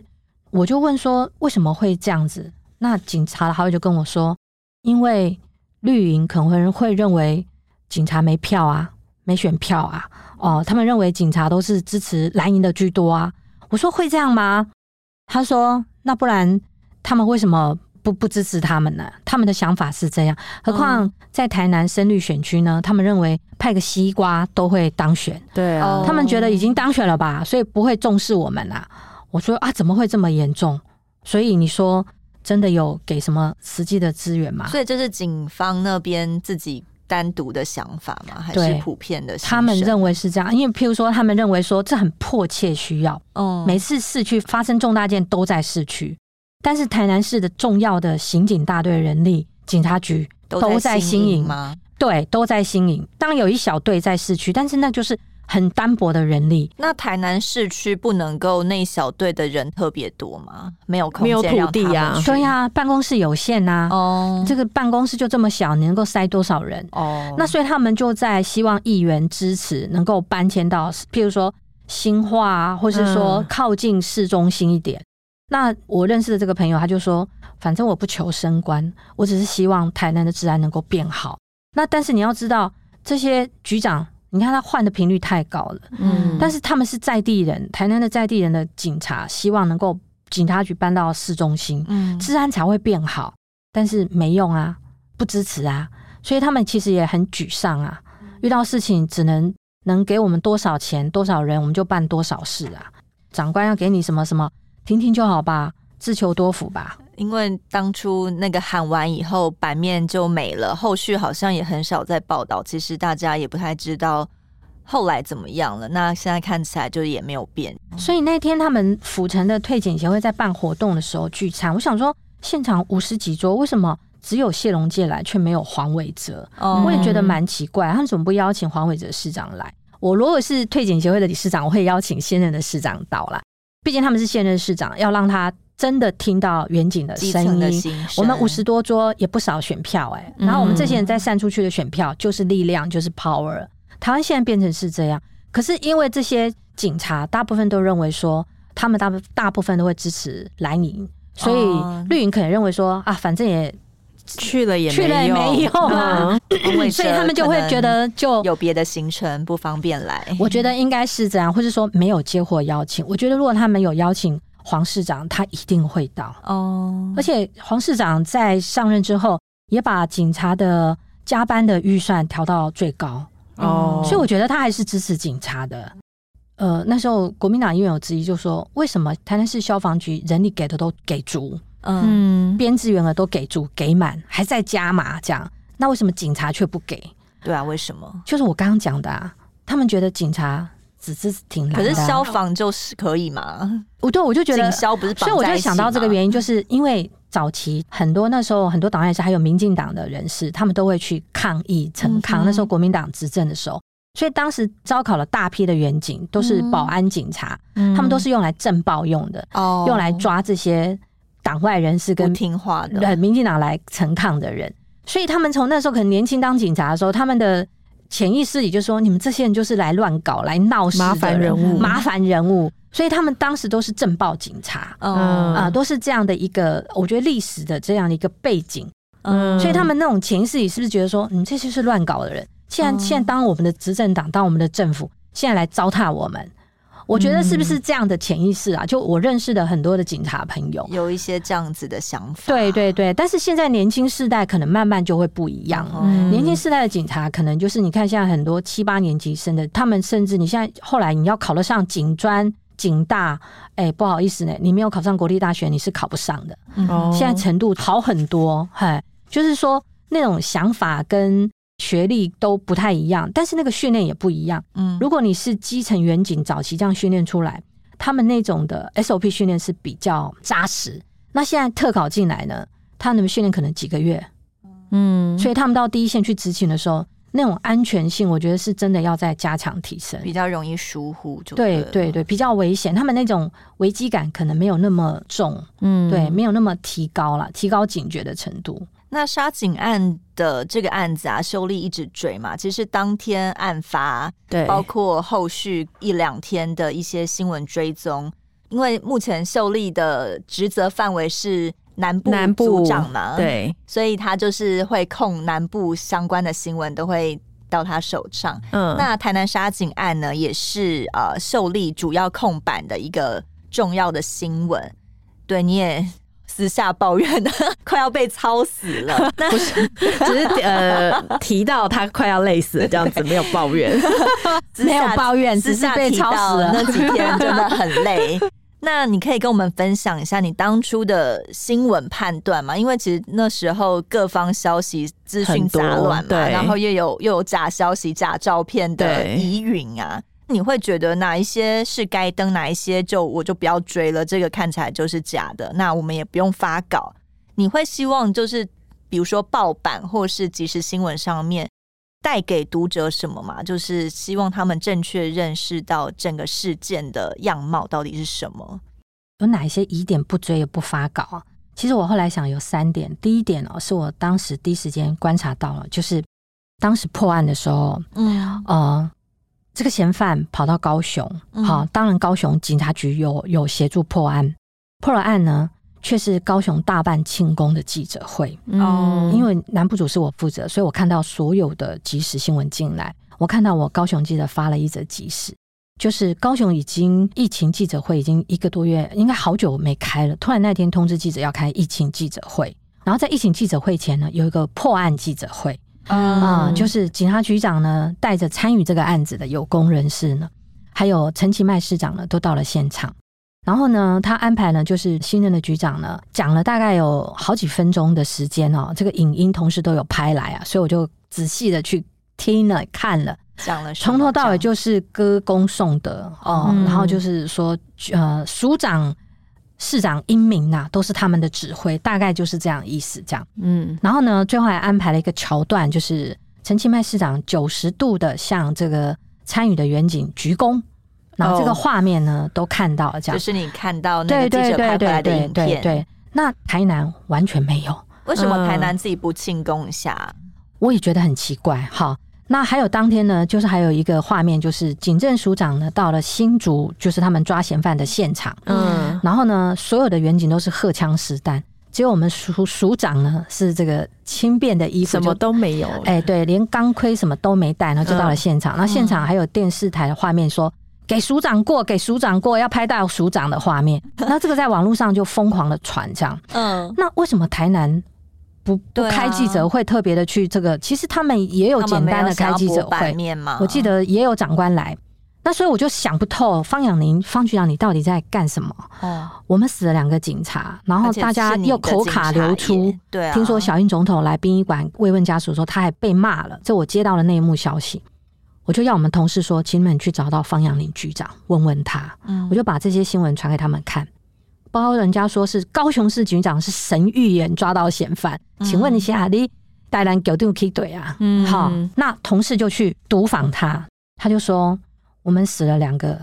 我就问说为什么会这样子？那警察的好友就跟我说，因为绿营可能会认为。警察没票啊，没选票啊，哦，他们认为警察都是支持蓝营的居多啊。我说会这样吗？他说那不然他们为什么不不支持他们呢？他们的想法是这样。何况在台南深绿选区呢，他们认为派个西瓜都会当选，对啊，他们觉得已经当选了吧，所以不会重视我们啊。我说啊，怎么会这么严重？所以你说真的有给什么实际的资源吗？所以这是警方那边自己。单独的想法吗？还是普遍的？他们认为是这样，因为譬如说，他们认为说这很迫切需要。嗯，每次市区发生重大件都在市区，但是台南市的重要的刑警大队人力、警察局都在新营吗？对，都在新营。当然有一小队在市区，但是那就是。很单薄的人力，那台南市区不能够那小队的人特别多吗？没有空间，没有土地呀，对呀，办公室有限呐。哦，这个办公室就这么小，你能够塞多少人？哦，那所以他们就在希望议员支持，能够搬迁到，譬如说新化啊，或是说靠近市中心一点。嗯、那我认识的这个朋友，他就说，反正我不求升官，我只是希望台南的治安能够变好。那但是你要知道，这些局长。你看他换的频率太高了。嗯，但是他们是在地人，台南的在地人的警察，希望能够警察局搬到市中心，嗯，治安才会变好。但是没用啊，不支持啊，所以他们其实也很沮丧啊。遇到事情只能能给我们多少钱，多少人，我们就办多少事啊。长官要给你什么什么，听听就好吧，自求多福吧。因为当初那个喊完以后，版面就没了，后续好像也很少再报道。其实大家也不太知道后来怎么样了。那现在看起来就也没有变。所以那天他们府城的退检协会在办活动的时候聚餐，我想说现场五十几桌，为什么只有谢龙介来，却没有黄伟哲？哦，我也觉得蛮奇怪，他们怎么不邀请黄伟哲市长来？我如果是退检协会的理事长，我会邀请现任的市长到来，毕竟他们是现任市长，要让他。真的听到远景的声音，我们五十多桌也不少选票哎、欸，然后我们这些人再散出去的选票就是力量，就是 power。台湾现在变成是这样，可是因为这些警察大部分都认为说，他们大部大部分都会支持蓝营，所以绿营可能认为说啊，反正也去了也去了也没用啊，所以他们就会觉得就有别的行程不方便来。我觉得应该是这样，或是说没有接获邀请。我觉得如果他们有邀请。黄市长他一定会到哦，而且黄市长在上任之后也把警察的加班的预算调到最高哦，所以我觉得他还是支持警察的。呃，那时候国民党因为有质疑，就说为什么台南市消防局人力给的都给足，嗯，编制员额都给足给满，还在加码这样，那为什么警察却不给？对啊，为什么？就是我刚刚讲的啊，他们觉得警察。只是挺难的，可是消防就是可以嘛？我对我就觉得警消不是，所以我就想到这个原因，就是因为早期很多那时候很多党员是还有民进党的人士，他们都会去抗议陈康。那时候国民党执政的时候，所以当时招考了大批的员警，都是保安警察，他们都是用来镇暴用的，用来抓这些党外人士跟听话的民进党来陈抗的人。所以他们从那时候可能年轻当警察的时候，他们的。潜意识里就说，你们这些人就是来乱搞、来闹事的麻烦人物，麻烦人物。所以他们当时都是政报警察，嗯啊、呃，都是这样的一个，我觉得历史的这样的一个背景。嗯，所以他们那种潜意识里是不是觉得说，你这些是乱搞的人？现在现在当我们的执政党，当我们的政府，现在来糟蹋我们。我觉得是不是这样的潜意识啊？就我认识的很多的警察朋友，有一些这样子的想法。对对对，但是现在年轻世代可能慢慢就会不一样。嗯，年轻世代的警察可能就是你看现在很多七八年级生的，他们甚至你现在后来你要考得上警专、警大，哎，不好意思呢，你没有考上国立大学，你是考不上的。嗯，现在程度好很多，嗨，就是说那种想法跟。学历都不太一样，但是那个训练也不一样。嗯，如果你是基层员警早期这样训练出来，他们那种的 SOP 训练是比较扎实。那现在特考进来呢，他们训练可能几个月，嗯，所以他们到第一线去执勤的时候，那种安全性，我觉得是真的要再加强提升，比较容易疏忽就对对对，比较危险。他们那种危机感可能没有那么重，嗯，对，没有那么提高了，提高警觉的程度。那沙井案的这个案子啊，秀丽一直追嘛。其实当天案发，对，包括后续一两天的一些新闻追踪，因为目前秀丽的职责范围是南部组长嘛，对，所以他就是会控南部相关的新闻都会到他手上。嗯，那台南杀警案呢，也是呃秀丽主要控版的一个重要的新闻。对，你也。私下抱怨的，快要被操死了。那 不是，只是呃提到他快要累死了这样子，没有抱怨，没有抱怨，只是被操死了。那几天真的很累。那你可以跟我们分享一下你当初的新闻判断吗？因为其实那时候各方消息资讯杂乱嘛，对，然后又有又有假消息、假照片的疑云啊。你会觉得哪一些是该登，哪一些就我就不要追了。这个看起来就是假的，那我们也不用发稿。你会希望就是比如说报版或是即时新闻上面带给读者什么嘛？就是希望他们正确认识到整个事件的样貌到底是什么。有哪一些疑点不追也不发稿啊？其实我后来想有三点。第一点哦，是我当时第一时间观察到了，就是当时破案的时候，嗯呃。这个嫌犯跑到高雄，好、嗯，当然高雄警察局有有协助破案，破了案呢，却是高雄大办庆功的记者会。哦、嗯，因为南部组是我负责，所以我看到所有的即时新闻进来，我看到我高雄记者发了一则即时，就是高雄已经疫情记者会已经一个多月，应该好久没开了。突然那天通知记者要开疫情记者会，然后在疫情记者会前呢，有一个破案记者会啊、嗯，就是警察局长呢带着参与这个案子的有功人士呢，还有陈其迈市长呢都到了现场。然后呢，他安排呢就是新任的局长呢讲了大概有好几分钟的时间哦，这个影音同时都有拍来啊，所以我就仔细的去听了看了。讲了从头到尾就是歌功颂德哦、嗯，然后就是说呃，署长、市长英明呐，都是他们的指挥，大概就是这样意思。这样，嗯，然后呢，最后还安排了一个桥段，就是陈其迈市长九十度的向这个参与的远景鞠躬，然后这个画面呢、哦、都看到了，这样就是你看到那个记者拍回来的影片。对对对，对，对，对，那台南完全没有，为什么台南自己不庆功一下？我也觉得很奇怪，哈。那还有当天呢，就是还有一个画面，就是警政署长呢到了新竹，就是他们抓嫌犯的现场。嗯，然后呢，所有的员警都是荷枪实弹，只有我们署署长呢是这个轻便的衣服，什么都没有。哎，对，连钢盔什么都没带，然后就到了现场。那、嗯、现场还有电视台的画面说，说给署长过，给署长过，要拍到署长的画面。那这个在网络上就疯狂的传，这样。嗯，那为什么台南？不不开记者会，特别的去这个、啊，其实他们也有简单的开记者会。我记得也有长官来，那所以我就想不透，方养宁方局长，你到底在干什么？哦，我们死了两个警察，然后大家又口卡流出，对、啊，听说小英总统来殡仪馆慰问家属说他还被骂了，这我接到了内幕消息，我就要我们同事说，请你们去找到方养林局长问问他，嗯，我就把这些新闻传给他们看。包括人家说是高雄市局长是神预言抓到嫌犯，嗯、请问一下，你带人狗丢梯队啊？嗯，好，那同事就去督访他，他就说我们死了两个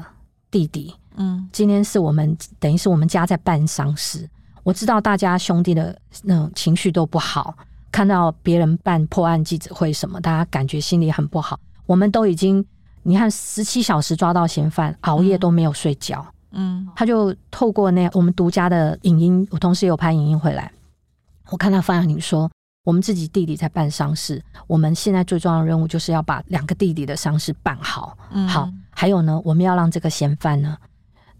弟弟，嗯，今天是我们等于是我们家在办丧事，我知道大家兄弟的那种情绪都不好，看到别人办破案记者会什么，大家感觉心里很不好。我们都已经你看十七小时抓到嫌犯，熬夜都没有睡觉。嗯，他就透过那我们独家的影音，我同时有拍影音回来。我看到方养宁说，我们自己弟弟在办丧事，我们现在最重要的任务就是要把两个弟弟的丧事办好。嗯，好，还有呢，我们要让这个嫌犯呢，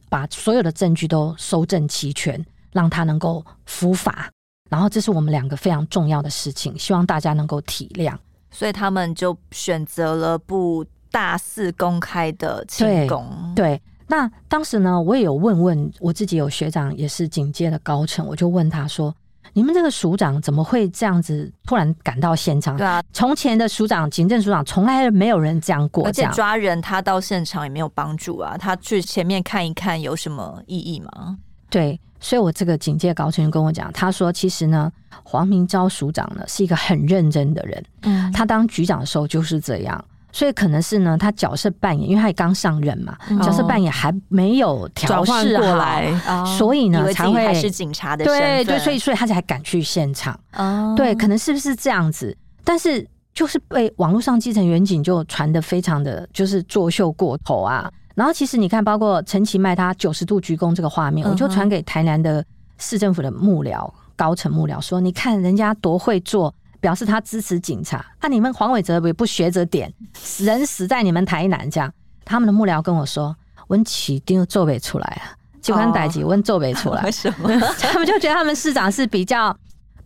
把所有的证据都收证齐全，让他能够伏法。然后，这是我们两个非常重要的事情，希望大家能够体谅。所以他们就选择了不大肆公开的庆功。对。对那当时呢，我也有问问我自己，有学长也是警界的高层，我就问他说：“你们这个署长怎么会这样子突然赶到现场？”对啊，从前的署长、警政署长从来没有人这样过，而且抓人他到现场也没有帮助啊，他去前面看一看有什么意义吗？对，所以我这个警界高层跟我讲，他说其实呢，黄明昭署长呢是一个很认真的人，嗯，他当局长的时候就是这样。所以可能是呢，他角色扮演，因为他也刚上任嘛，嗯、角色扮演还没有调试过来，哦、所以呢才会是警察的身份。对对，所以所以他才敢去现场。哦，对，可能是不是这样子？但是就是被网络上基层远景就传的非常的就是作秀过头啊。然后其实你看，包括陈其迈他九十度鞠躬这个画面，嗯、我就传给台南的市政府的幕僚高层幕僚说：“你看人家多会做。”表示他支持警察，那、啊、你们黄伟哲也不学着点，死人死在你们台南这样。他们的幕僚跟我说，温启丁做不出来啊，就看代吉温做不出来。为什么？他们就觉得他们市长是比较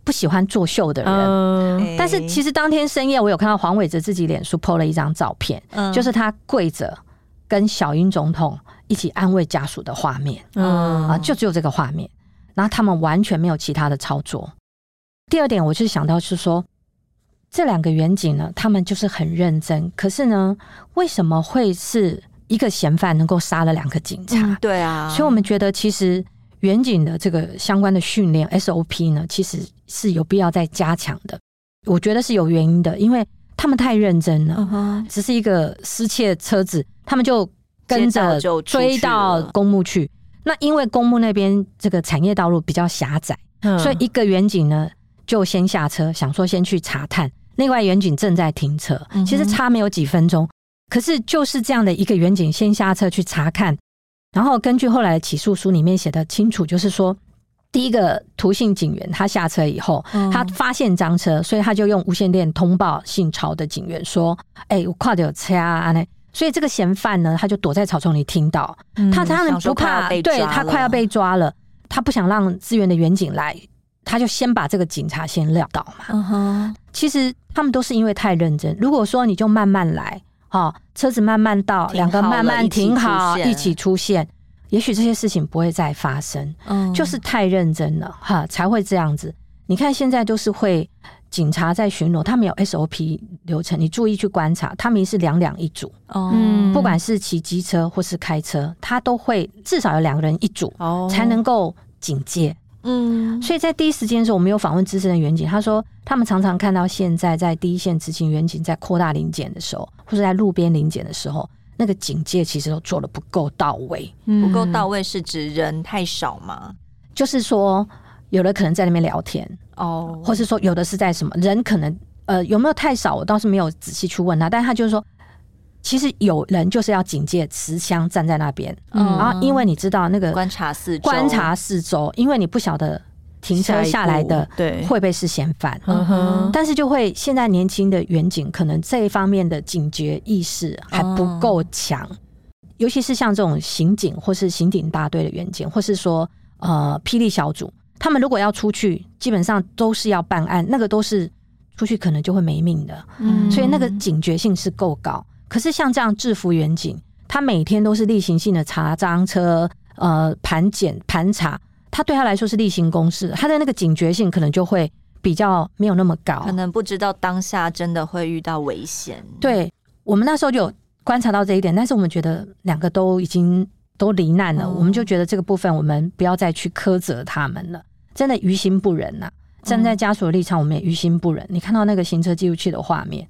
不喜欢作秀的人。嗯、但是其实当天深夜，我有看到黄伟哲自己脸书 PO 了一张照片，嗯、就是他跪着跟小英总统一起安慰家属的画面。嗯啊，就只有这个画面，然后他们完全没有其他的操作。第二点，我就是想到是说，这两个远景呢，他们就是很认真。可是呢，为什么会是一个嫌犯能够杀了两个警察？嗯，对啊，所以我们觉得其实远景的这个相关的训练 SOP 呢，其实是有必要再加强的。我觉得是有原因的，因为他们太认真了。嗯，只是一个失窃车子，他们就跟着追到公墓去。那因为公墓那边这个产业道路比较狭窄，嗯，所以一个远景呢。就先下车，想说先去查探。另外，远景正在停车，其实差没有几分钟。可是就是这样的一个远景先下车去查看，然后根据后来的起诉书里面写的清楚，就是说第一个涂姓警员他下车以后，嗯、他发现赃车，所以他就用无线电通报姓曹的警员说：“哎、欸，我跨的有车啊！”那所以这个嫌犯呢，他就躲在草丛里听到，嗯、他当然不怕，对他快要被抓了，他不想让支援的远警来，他就先把这个警察先撂倒嘛。嗯哼，其实他们都是因为太认真。如果说你就慢慢来，哈，车子慢慢到，两个慢慢停好，一起出现。也许这些事情不会再发生，嗯，就是太认真了哈，才会这样子。你看现在都是会警察在巡逻，他们有 SOP 流程，你注意去观察，他们是两两一组，嗯，不管是骑机车或是开车，他都会至少有两个人一组，哦，才能够警戒，嗯。所以在第一时间的时候，我们有访问资深的远景，他说他们常常看到现在在第一线执勤员警在扩大临检的时候，或者在路边临检的时候。那个警戒其实都做的不够到位，嗯、不够到位是指人太少吗？就是说，有的可能在那边聊天哦，或是说有的是在什么人可能呃有没有太少？我倒是没有仔细去问他，但是他就是说，其实有人就是要警戒持枪站在那边，嗯，然后因为你知道那个观察四周，观察四周，因为你不晓得。停车下来的对会不会是嫌犯？嗯哼，但是就会现在年轻的员警可能这一方面的警觉意识还不够强，尤其是像这种刑警或是刑警大队的员警，或是说呃霹雳小组，他们如果要出去，基本上都是要办案，那个都是出去可能就会没命的。嗯，所以那个警觉性是够高。可是像这样制服远景，他每天都是例行性的查赃车，呃盘检盘查。他对他来说是例行公事，他的那个警觉性可能就会比较没有那么高，可能不知道当下真的会遇到危险。对，我们那时候就有观察到这一点，但是我们觉得两个都已经都罹难了，嗯、我们就觉得这个部分我们不要再去苛责他们了，真的于心不忍呐、啊。站在家属的立场，我们也于心不忍。嗯、你看到那个行车记录器的画面，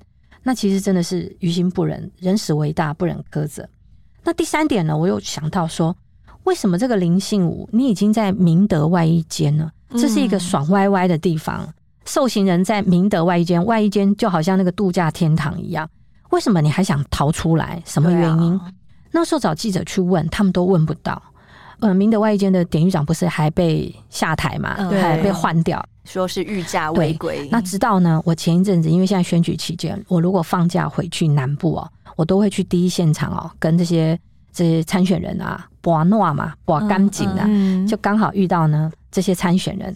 那其实真的是于心不忍，人死为大，不忍苛责。那第三点呢，我又想到说。为什么这个林信武，你已经在明德外衣间了？这是一个爽歪歪的地方。嗯、受刑人在明德外衣间，外衣间就好像那个度假天堂一样。为什么你还想逃出来？什么原因？啊、那时候找记者去问，他们都问不到。呃，明德外一间的典狱长不是还被下台嘛？还被换掉，说是御驾违规。那直到呢，我前一阵子因为现在选举期间，我如果放假回去南部哦，我都会去第一现场哦，跟这些。这些参选人啊，博诺嘛，博干净的，嗯嗯、就刚好遇到呢。这些参选人，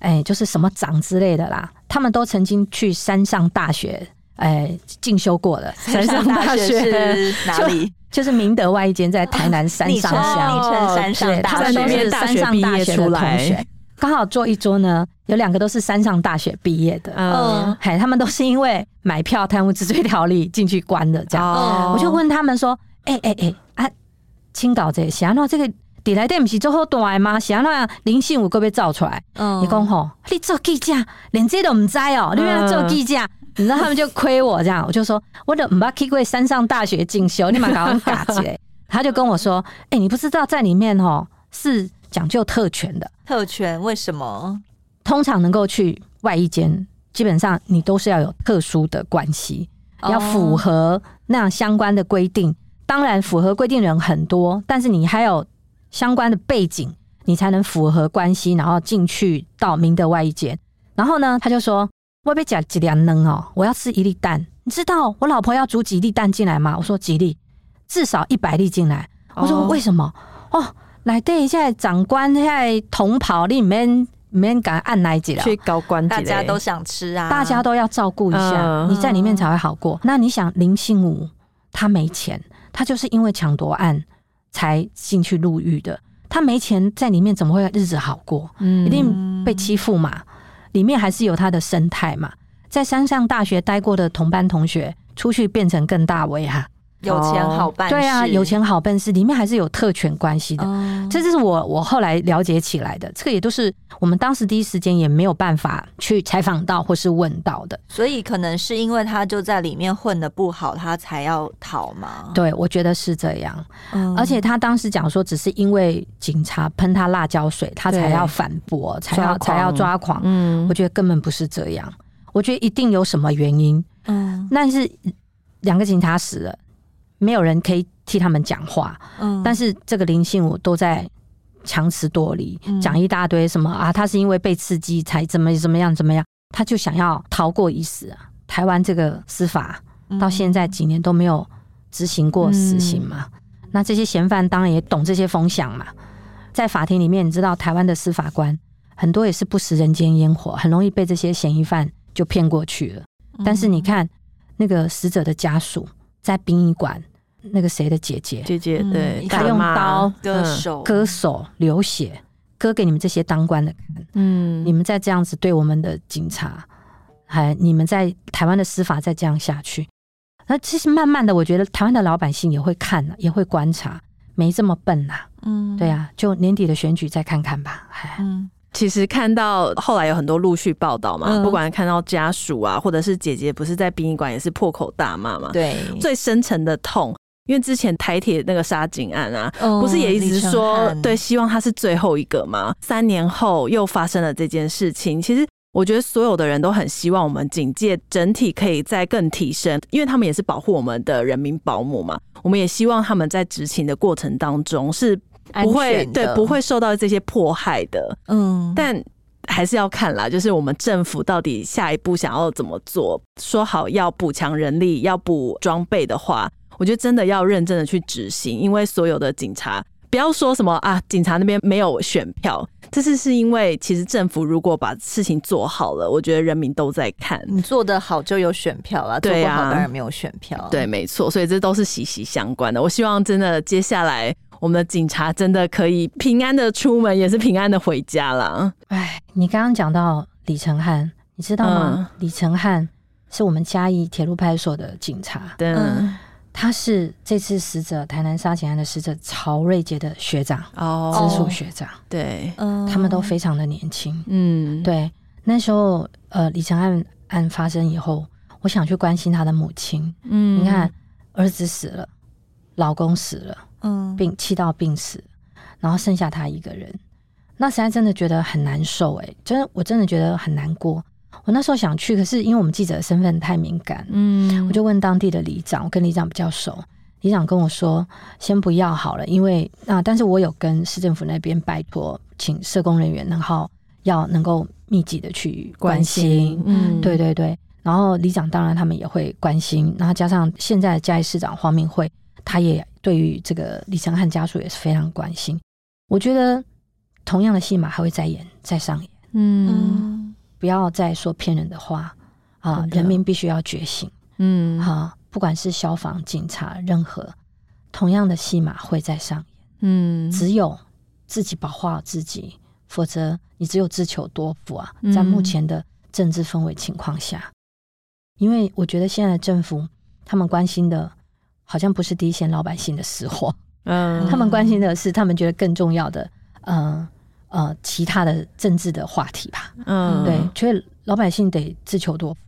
哎，就是什么长之类的啦，他们都曾经去山上大学，哎，进修过的。山上大学是哪里？就，是明德外一间，在台南山上乡。昵称山上大学，他们都是山上大学的同学。刚好坐一桌呢，有两个都是山上大学毕业的。嗯，嘿，他们都是因为买票贪污治罪条例进去关的。这样，哦、我就问他们说：“哎哎哎。”清稿这些，那这个底来店不是做好大吗？想那林信武会不会造出来？嗯，你讲吼，你做记者连这都唔知哦、喔，你要做记者，嗯、你知道他们就亏我这样，我就说，我都唔捌去过山上大学进修，你蛮搞嘎子嘞。他就跟我说，哎、欸，你不知道在里面哦是讲究特权的，特权为什么？通常能够去外衣间，基本上你都是要有特殊的关系，要符合那样相关的规定。当然，符合规定的人很多，但是你还有相关的背景，你才能符合关系，然后进去到明德外衣间。然后呢，他就说：“我被夹几两能哦，我要吃一粒蛋。你知道我老婆要煮几粒蛋进来吗？”我说：“几粒，至少一百粒进来。”我说：“为什么？”哦，来对一下长官在同袍里面，没人敢按来几了？去高官，大家都想吃啊，大家都要照顾一下，嗯、你在里面才会好过。那你想，林信武他没钱。他就是因为抢夺案才进去入狱的，他没钱在里面怎么会日子好过？嗯，一定被欺负嘛。里面还是有它的生态嘛。在山上大学待过的同班同学，出去变成更大威哈。有钱好办事，对啊，有钱好办事，里面还是有特权关系的。嗯、这就是我我后来了解起来的，这个也都是我们当时第一时间也没有办法去采访到或是问到的。所以可能是因为他就在里面混的不好，他才要逃嘛？对，我觉得是这样。嗯、而且他当时讲说，只是因为警察喷他辣椒水，他才要反驳，才要才要抓狂。嗯，我觉得根本不是这样。我觉得一定有什么原因。嗯，但是两个警察死了。没有人可以替他们讲话，嗯，但是这个灵性我都在强词夺理，讲一大堆什么啊，他是因为被刺激才怎么怎么样怎么样，他就想要逃过一死啊。台湾这个司法到现在几年都没有执行过死刑嘛？嗯、那这些嫌犯当然也懂这些风向嘛。在法庭里面，你知道台湾的司法官很多也是不食人间烟火，很容易被这些嫌疑犯就骗过去了。但是你看那个死者的家属在殡仪馆，那个谁的姐姐姐姐对，她用刀割手割手流血，割给你们这些当官的看。嗯，你们再这样子对我们的警察。还，你们在台湾的司法再这样下去，那其实慢慢的，我觉得台湾的老百姓也会看了，也会观察，没这么笨呐。嗯，对啊，就年底的选举再看看吧。嗯，其实看到后来有很多陆续报道嘛，嗯、不管看到家属啊，或者是姐姐，不是在殡仪馆也是破口大骂嘛。对，最深层的痛，因为之前台铁那个杀警案啊，哦、不是也一直说，对，希望他是最后一个吗。三年后又发生了这件事情，其实。我觉得所有的人都很希望我们警戒整体可以再更提升，因为他们也是保护我们的人民保姆嘛。我们也希望他们在执勤的过程当中是不会对不会受到这些迫害的。嗯，但还是要看啦，就是我们政府到底下一步想要怎么做。说好要补强人力、要补装备的话，我觉得真的要认真的去执行，因为所有的警察。不要说什么啊，警察那边没有选票，这次是因为其实政府如果把事情做好了，我觉得人民都在看。你做得好就有选票了，对啊，做不好当然没有选票。对，没错，所以这都是息息相关的。我希望真的接下来我们的警察真的可以平安的出门，也是平安的回家了。哎，你刚刚讲到李承翰，你知道吗？嗯、李承翰是我们嘉义铁路派出所的警察。对。嗯他是这次死者台南杀警案的死者曹瑞杰的学长哦，直属学长，对，他们都非常的年轻，嗯，对。那时候，呃，李承案案发生以后，我想去关心他的母亲，嗯，你看儿子死了，老公死了，嗯，病气到病死，然后剩下他一个人，那实在真的觉得很难受，哎，真的，我真的觉得很难过。我那时候想去，可是因为我们记者的身份太敏感，嗯，我就问当地的里长，我跟里长比较熟，里长跟我说先不要好了，因为啊，但是我有跟市政府那边拜托，请社工人员，然后要能够密集的去关心，关心嗯，对对对，然后里长当然他们也会关心，然后加上现在的嘉义市长黄明慧，他也对于这个李承翰家属也是非常关心，我觉得同样的戏码还会再演再上演，嗯。嗯不要再说骗人的话啊！人民必须要觉醒。嗯，好，不管是消防、警察，任何同样的戏码会在上演。嗯，只有自己保护好自己，否则你只有自求多福啊！在目前的政治氛围情况下，因为我觉得现在的政府他们关心的，好像不是第一线老百姓的死活。嗯，他们关心的是他们觉得更重要的，嗯。呃，其他的政治的话题吧，嗯，对，所以老百姓得自求多福。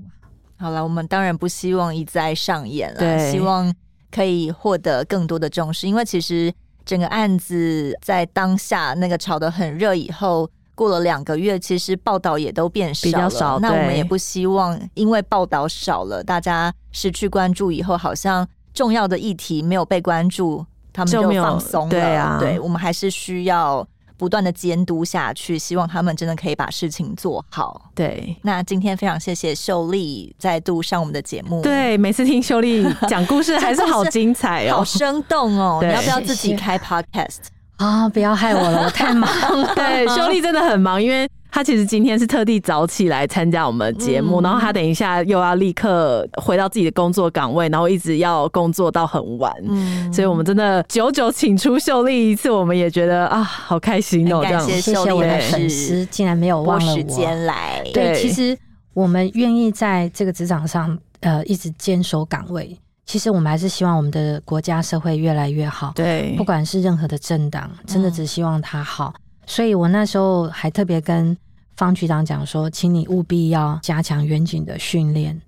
好了，我们当然不希望一再上演了，希望可以获得更多的重视。因为其实整个案子在当下那个炒得很热以后，过了两个月，其实报道也都变少了。比较少，那我们也不希望因为报道少了，大家失去关注以后，好像重要的议题没有被关注，他们就放松了。对啊，对，我们还是需要。不断的监督下去，希望他们真的可以把事情做好。对，那今天非常谢谢秀丽再度上我们的节目。对，每次听秀丽讲故事还是好精彩哦，好生动哦。你要不要自己开 podcast 啊？不要害我了，我太忙了。对，秀丽真的很忙，因为。他其实今天是特地早起来参加我们的节目，嗯、然后他等一下又要立刻回到自己的工作岗位，然后一直要工作到很晚。嗯，所以我们真的久久请出秀丽一次，我们也觉得啊，好开心哦！感谢秀丽的粉丝竟然没有忘了时间来。对，其实我们愿意在这个职场上呃一直坚守岗位，其实我们还是希望我们的国家社会越来越好。对，不管是任何的政党，真的只希望他好。嗯所以我那时候还特别跟方局长讲说，请你务必要加强远景的训练，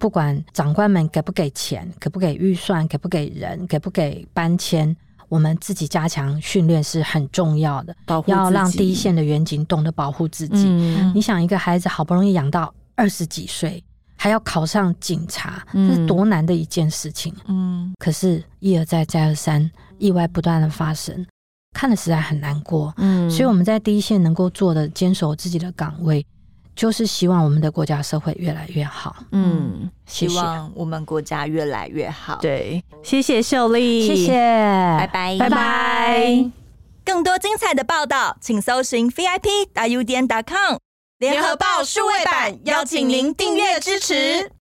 不管长官们给不给钱，给不给预算，给不给人，给不给搬迁，我们自己加强训练是很重要的。要让第一线的员警懂得保护自己。嗯、你想，一个孩子好不容易养到二十几岁，还要考上警察，这是多难的一件事情。嗯，可是，一而再，再而三，意外不断的发生。看了实在很难过。嗯，所以我们在第一线能够做的，坚守自己的岗位，就是希望我们的国家社会越来越好。嗯，希望我们国家越来越好。对，谢谢秀丽，谢谢，拜拜，拜拜。更多精彩的报道，请搜寻 VIP 大 U 点 com 联合报数位版，邀请您订阅支持。